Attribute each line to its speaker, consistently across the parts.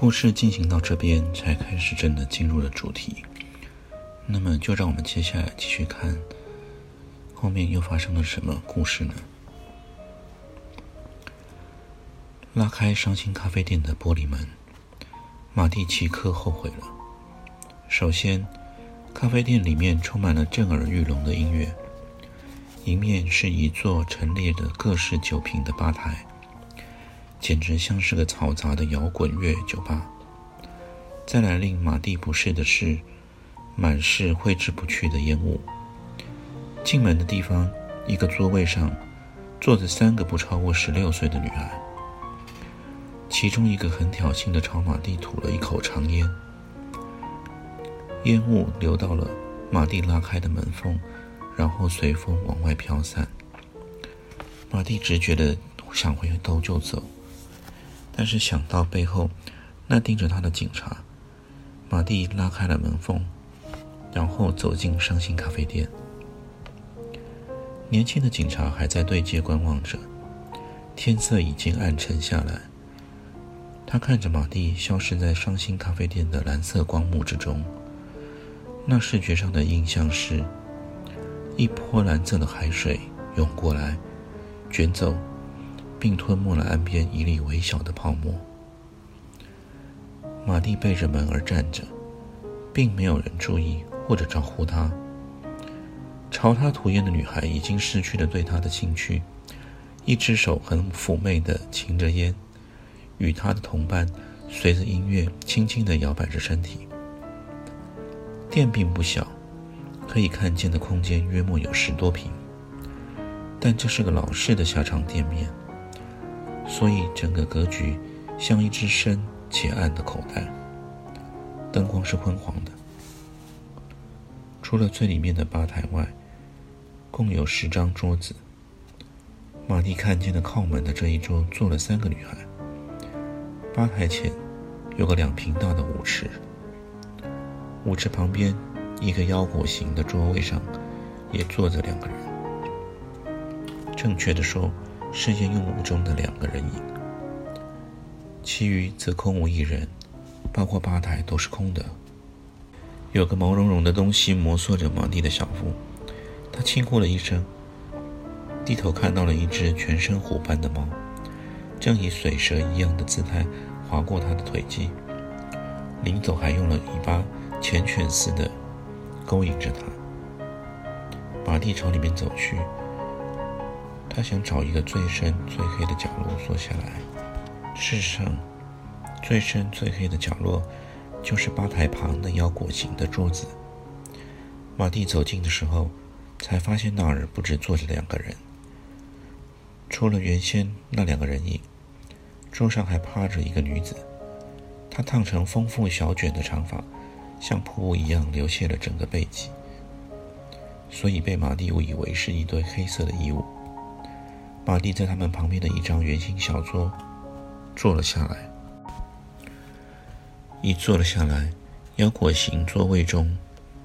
Speaker 1: 故事进行到这边，才开始真的进入了主题。那么，就让我们接下来继续看后面又发生了什么故事呢？拉开伤心咖啡店的玻璃门，马蒂奇克后悔了。首先，咖啡店里面充满了震耳欲聋的音乐，迎面是一座陈列着各式酒瓶的吧台。简直像是个嘈杂的摇滚乐酒吧。再来令马蒂不适的是，满是挥之不去的烟雾。进门的地方，一个座位上坐着三个不超过十六岁的女孩，其中一个很挑衅的朝马蒂吐了一口长烟，烟雾流到了马蒂拉开的门缝，然后随风往外飘散。马蒂直觉的想回头就走。但是想到背后那盯着他的警察，马蒂拉开了门缝，然后走进伤心咖啡店。年轻的警察还在对街观望着，天色已经暗沉下来。他看着马蒂消失在伤心咖啡店的蓝色光幕之中，那视觉上的印象是：一波蓝色的海水涌过来，卷走。并吞没了岸边一粒微小的泡沫。马蒂背着门而站着，并没有人注意或者招呼他。朝他吐烟的女孩已经失去了对他的兴趣，一只手很妩媚地擎着烟，与他的同伴随着音乐轻轻地摇摆着身体。店并不小，可以看见的空间约莫有十多平，但这是个老式的下场店面。所以，整个格局像一只深且暗的口袋。灯光是昏黄的，除了最里面的吧台外，共有十张桌子。马蒂看见的靠门的这一桌坐了三个女孩。吧台前有个两平大的舞池，舞池旁边一个腰果形的桌位上也坐着两个人。正确的说。是烟用雾中的两个人影，其余则空无一人，包括吧台都是空的。有个毛茸茸的东西摩挲着马蒂的小腹，他轻呼了一声，低头看到了一只全身虎斑的猫，正以水蛇一样的姿态划过他的腿肌，临走还用了尾巴缱绻似的勾引着他。马蒂朝里面走去。他想找一个最深、最黑的角落坐下来。事实上，最深、最黑的角落就是吧台旁的腰果形的桌子。马蒂走近的时候，才发现那儿不止坐着两个人，除了原先那两个人影，桌上还趴着一个女子。她烫成丰富小卷的长发，像瀑布一样流泻了整个背脊，所以被马蒂误以为是一堆黑色的衣物。马蒂在他们旁边的一张圆形小桌坐了下来。一坐了下来，腰果形座位中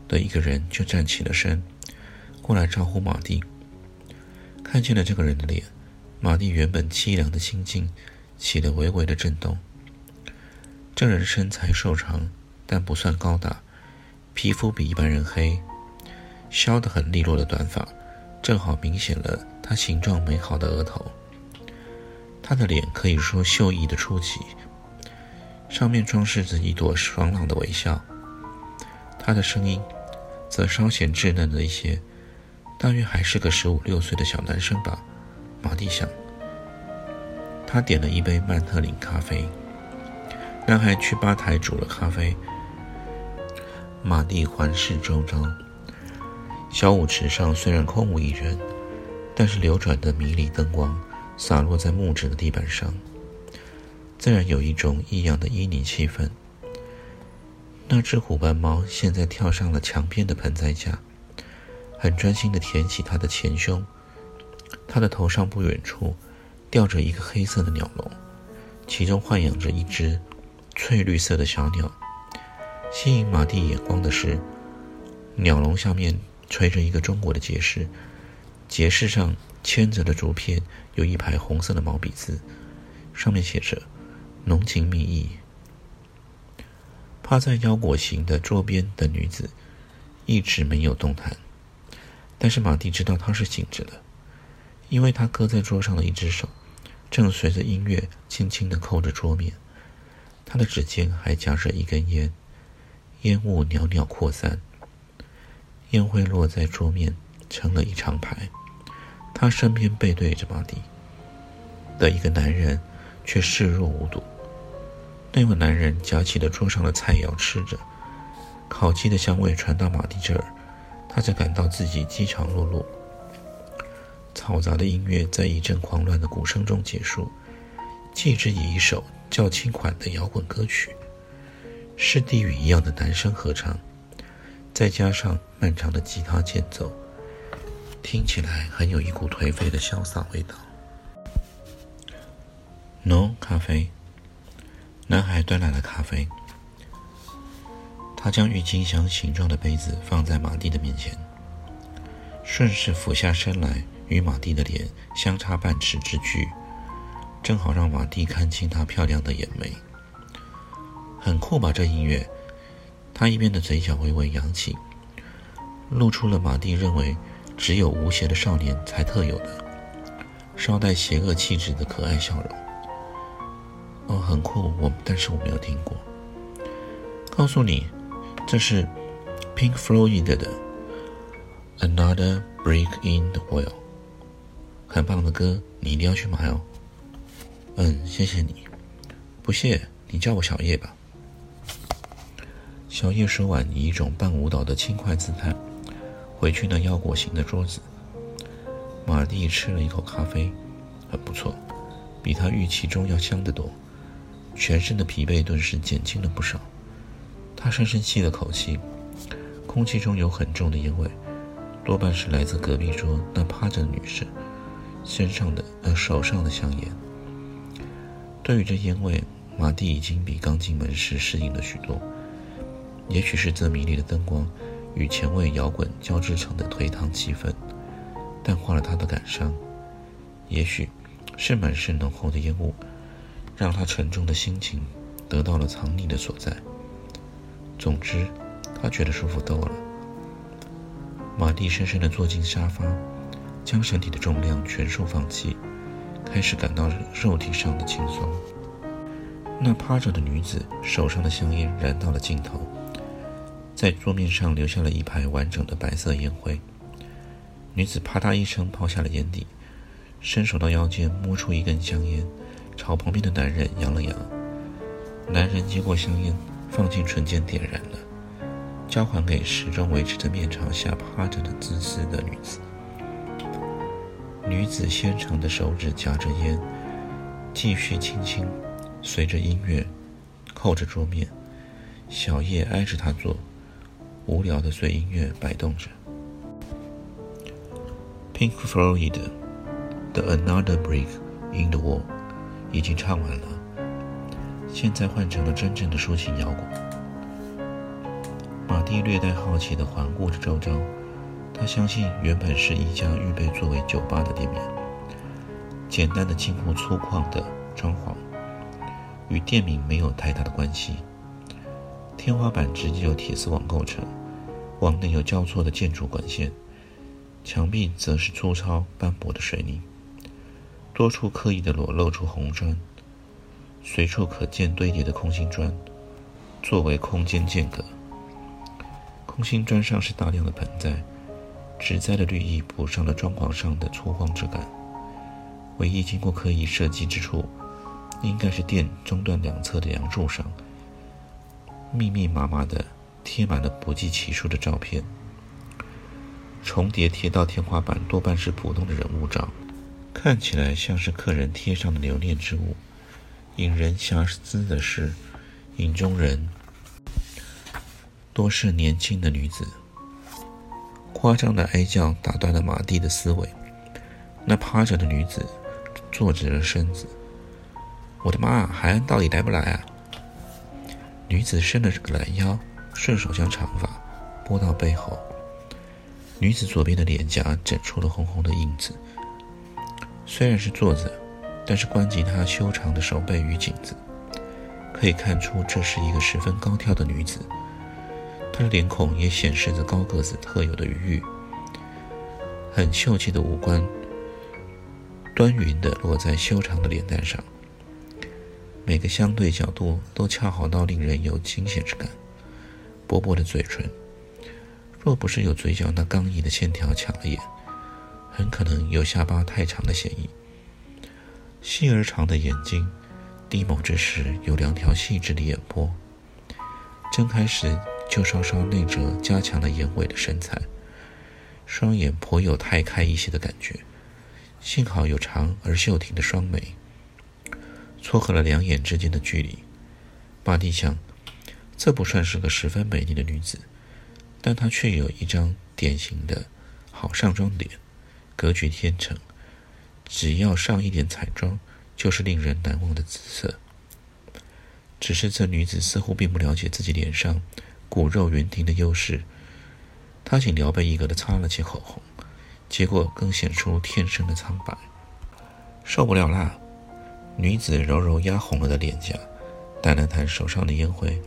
Speaker 1: 的一个人就站起了身，过来招呼马蒂。看见了这个人的脸，马蒂原本凄凉的心境起了微微的震动。这人身材瘦长，但不算高大，皮肤比一般人黑，削得很利落的短发。正好明显了他形状美好的额头，他的脸可以说秀逸的出奇，上面装饰着一朵爽朗的微笑。他的声音则稍显稚嫩了一些，大约还是个十五六岁的小男生吧。马蒂想，他点了一杯曼特林咖啡，男孩去吧台煮了咖啡。马蒂环视周遭，小舞池上虽然空无一人，但是流转的迷离灯光洒落在木质的地板上，自然有一种异样的旖旎气氛。那只虎斑猫现在跳上了墙边的盆栽架，很专心地舔起它的前胸。它的头上不远处吊着一个黑色的鸟笼，其中豢养着一只翠绿色的小鸟。吸引马蒂眼光的是，鸟笼下面垂着一个中国的结饰，结饰上牵着的竹片有一排红色的毛笔字，上面写着“浓情蜜意”。趴在腰果形的桌边的女子一直没有动弹，但是马蒂知道她是醒着的，因为她搁在桌上的一只手正随着音乐轻轻地扣着桌面，她的指尖还夹着一根烟。烟雾袅袅扩散，烟灰落在桌面，成了一长排。他身边背对着马蒂的一个男人，却视若无睹。那位男人夹起了桌上的菜肴吃着，烤鸡的香味传到马蒂这儿，他才感到自己饥肠辘辘。嘈杂的音乐在一阵狂乱的鼓声中结束，继之以一首较轻缓的摇滚歌曲。是地狱一样的男声合唱，再加上漫长的吉他间奏，听起来很有一股颓废的潇洒味道。No 咖啡。男孩端来了咖啡，他将郁金香形状的杯子放在马蒂的面前，顺势俯下身来，与马蒂的脸相差半尺之距，正好让马蒂看清他漂亮的眼眉。很酷吧？这音乐。他一边的嘴角微微扬起，露出了马蒂认为只有无邪的少年才特有的、稍带邪恶气质的可爱笑容。哦，很酷，我但是我没有听过。告诉你，这是 Pink Floyd 的《Another Brick in the Wall》，很棒的歌，你一定要去买哦。嗯，谢谢你。不谢，你叫我小叶吧。小叶说完，以一种半舞蹈的轻快姿态回去那腰果形的桌子。马蒂吃了一口咖啡，很不错，比他预期中要香得多，全身的疲惫顿时减轻了不少。他深深吸了口气，空气中有很重的烟味，多半是来自隔壁桌那趴着的女士身上的呃手上的香烟。对于这烟味，马蒂已经比刚进门时适应了许多。也许是这迷离的灯光与前卫摇滚交织成的颓唐气氛，淡化了他的感伤；也许是满是浓厚的烟雾，让他沉重的心情得到了藏匿的所在。总之，他觉得舒服多了。马蒂深深地坐进沙发，将身体的重量全数放弃，开始感到肉体上的轻松。那趴着的女子手上的香烟燃到了尽头。在桌面上留下了一排完整的白色烟灰。女子啪嗒一声抛下了烟蒂，伸手到腰间摸出一根香烟，朝旁边的男人扬了扬。男人接过香烟，放进唇间点燃了，交还给始终维持着面朝下趴着的姿势的女子。女子纤长的手指夹着烟，继续轻轻随着音乐扣着桌面。小叶挨着她坐。无聊的随音乐摆动着。Pink Floyd 的《Another Brick in the Wall》已经唱完了，现在换成了真正的抒情摇滚。马蒂略带好奇地环顾着周遭，他相信原本是一家预备作为酒吧的店面，简单的、近乎粗犷的装潢与店名没有太大的关系。天花板直接由铁丝网构成，网内有交错的建筑管线，墙壁则是粗糙斑驳的水泥，多处刻意的裸露出红砖，随处可见堆叠的空心砖，作为空间间隔。空心砖上是大量的盆栽，植栽的绿意补上了装潢上的粗犷之感。唯一经过刻意设计之处，应该是店中段两侧的梁柱上，密密麻麻的贴满了不计其数的照片，重叠贴到天花板，多半是普通的人物照，看起来像是客人贴上的留念之物。引人遐思的是，影中人多是年轻的女子。夸张的哀叫打断了马蒂的思维。那趴着的女子坐直了身子。我的妈！海安到底来不来啊？女子伸了个懒腰，顺手将长发拨到背后。女子左边的脸颊整出了红红的印子。虽然是坐着，但是关及她修长的手背与颈子，可以看出这是一个十分高挑的女子。她的脸孔也显示着高个子特有的余裕，很秀气的五官，端匀地落在修长的脸蛋上，每个相对角度都恰好到令人有惊险之感。薄薄的嘴唇，若不是有嘴角那刚毅的线条抢了眼，很可能有下巴太长的嫌疑。细而长的眼睛，低眸之时有两条细致的眼波，睁开时。就稍稍内折，加强了眼尾的神采，双眼颇有太开一些的感觉。幸好有长而秀挺的双眉，撮合了两眼之间的距离。马蒂想，这不算是个十分美丽的女子，但她却有一张典型的好上妆脸，格局天成，只要上一点彩妆，就是令人难忘的姿色。只是这女子似乎并不了解自己脸上。骨肉圆挺的优势，她仅撩背一格的擦了起口红，结果更显出天生的苍白。受不了啦！女子揉揉压红了的脸颊，弹了弹手上的烟灰。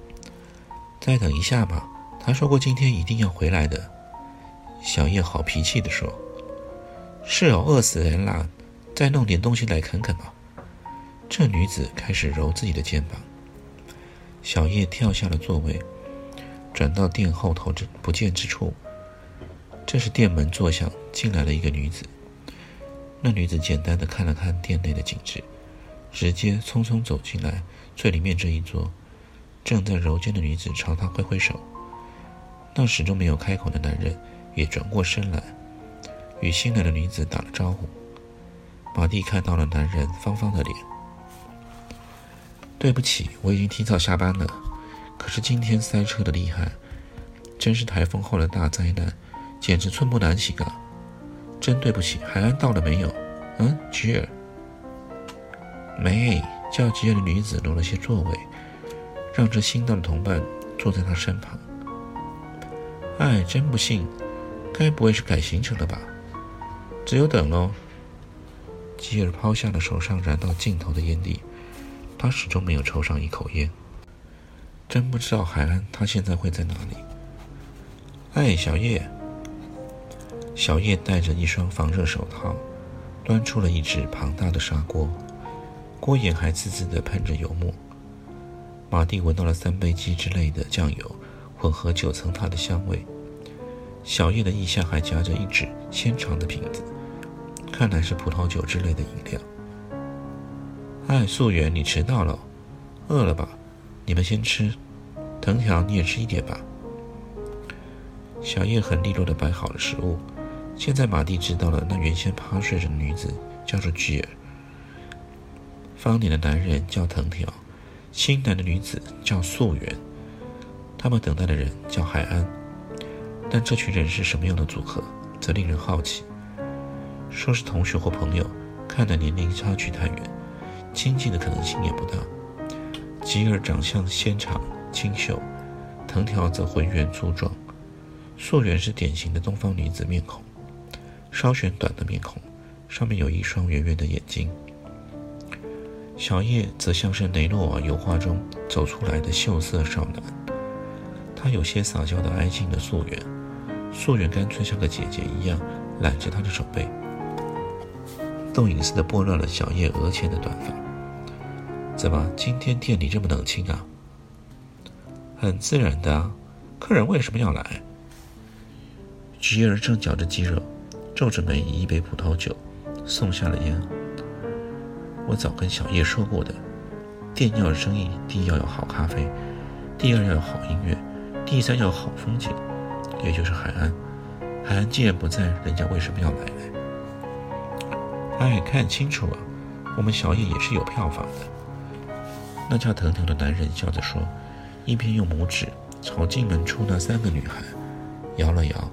Speaker 1: 再等一下吧，他说过今天一定要回来的。小叶好脾气地说：“是哦，饿死人啦！再弄点东西来啃啃吧。”这女子开始揉自己的肩膀。小叶跳下了座位。转到店后头之不见之处，这时店门作响，进来了一个女子。那女子简单的看了看店内的景致，直接匆匆走进来最里面这一桌。正在揉肩的女子朝他挥挥手，那始终没有开口的男人也转过身来，与新来的女子打了招呼。马蒂看到了男人方方的脸。对不起，我已经提早下班了。可是今天塞车的厉害，真是台风后的大灾难，简直寸步难行啊！真对不起，海安到了没有？嗯，吉尔，梅叫吉尔的女子挪了些座位，让这新到的同伴坐在她身旁。哎，真不幸，该不会是改行程了吧？只有等喽。吉尔抛下了手上燃到尽头的烟蒂，他始终没有抽上一口烟。真不知道海安他现在会在哪里。哎，小叶。小叶戴着一双防热手套，端出了一只庞大的砂锅，锅沿还滋滋地喷着油墨。马蒂闻到了三杯鸡之类的酱油混合九层塔的香味。小叶的腋下还夹着一只纤长的瓶子，看来是葡萄酒之类的饮料。哎，素媛，你迟到了，饿了吧？你们先吃，藤条你也吃一点吧。小叶很利落地摆好了食物。现在马蒂知道了，那原先趴睡着的女子叫做吉尔，方脸的男人叫藤条，新来的女子叫素媛，他们等待的人叫海安。但这群人是什么样的组合，则令人好奇。说是同学或朋友，看的年龄差距太远，亲近的可能性也不大。吉尔长相纤长清秀，藤条则浑圆粗壮。素媛是典型的东方女子面孔，稍显短的面孔，上面有一双圆圆的眼睛。小叶则像是雷诺瓦油画中走出来的秀色少男，他有些撒娇的挨近了素媛，素媛干脆像个姐姐一样揽着他的手背，动隐似的拨乱了小叶额前的短发。怎么今天店里这么冷清啊？很自然的，客人为什么要来？吉尔正嚼着鸡肉，皱着眉以一杯葡萄酒，送下了烟。我早跟小叶说过的，店要有生意，第一要有好咖啡，第二要有好音乐，第三要有好风景，也就是海岸。海岸既然不在，人家为什么要来呢？哎，看清楚了，我们小叶也是有票房的。那叫腾腾的男人笑着说，一边用拇指朝进门处那三个女孩摇了摇。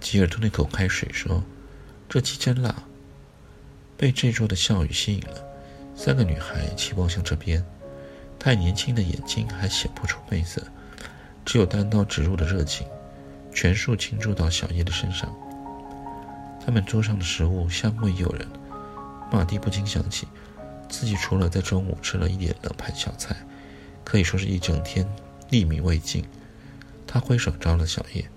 Speaker 1: 吉尔吞了口开水说：“这期真辣。”被这桌的笑语吸引了，三个女孩齐望向这边。太年轻的眼睛还显不出媚色，只有单刀直入的热情，全数倾注到小叶的身上。他们桌上的食物香味诱人，马蒂不禁想起，自己除了在中午吃了一点冷盘小菜，可以说是一整天粒米未进。他挥手招了小叶：“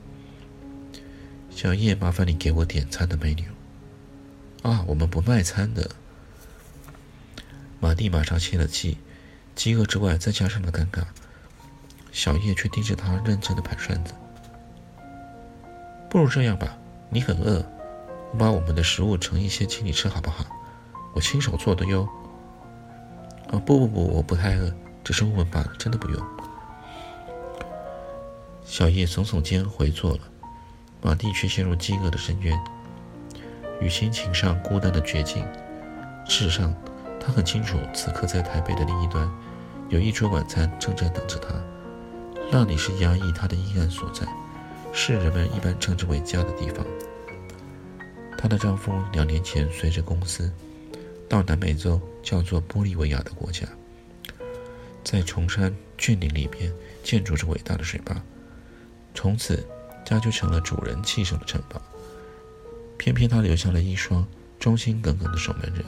Speaker 1: 小叶，麻烦你给我点餐的美女。”啊，我们不卖餐的。马蒂马上泄了气，饥饿之外再加上了尴尬。小叶却盯着他，认真的盘涮子。不如这样吧，你很饿，我把我们的食物盛一些请你吃好不好？我亲手做的哟。啊，不不不，我不太饿，只是问问罢了，真的不用。小叶耸耸肩回坐了，马蒂却陷入饥饿的深渊。与心情上孤单的绝境。事实上，他很清楚，此刻在台北的另一端，有一桌晚餐正在等着他。那里是压抑他的阴暗所在，是人们一般称之为家的地方。她的丈夫两年前随着公司到南美洲叫做玻利维亚的国家，在崇山峻岭里边建筑着伟大的水坝，从此家就成了主人气守的城堡。偏偏他留下了一双忠心耿耿的守门人，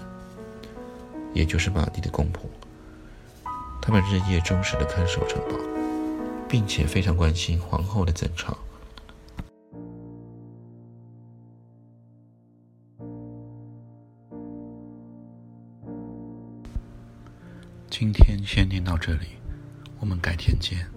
Speaker 1: 也就是马蒂的公婆。他们日夜忠实的看守城堡，并且非常关心皇后的争吵。今天先念到这里，我们改天见。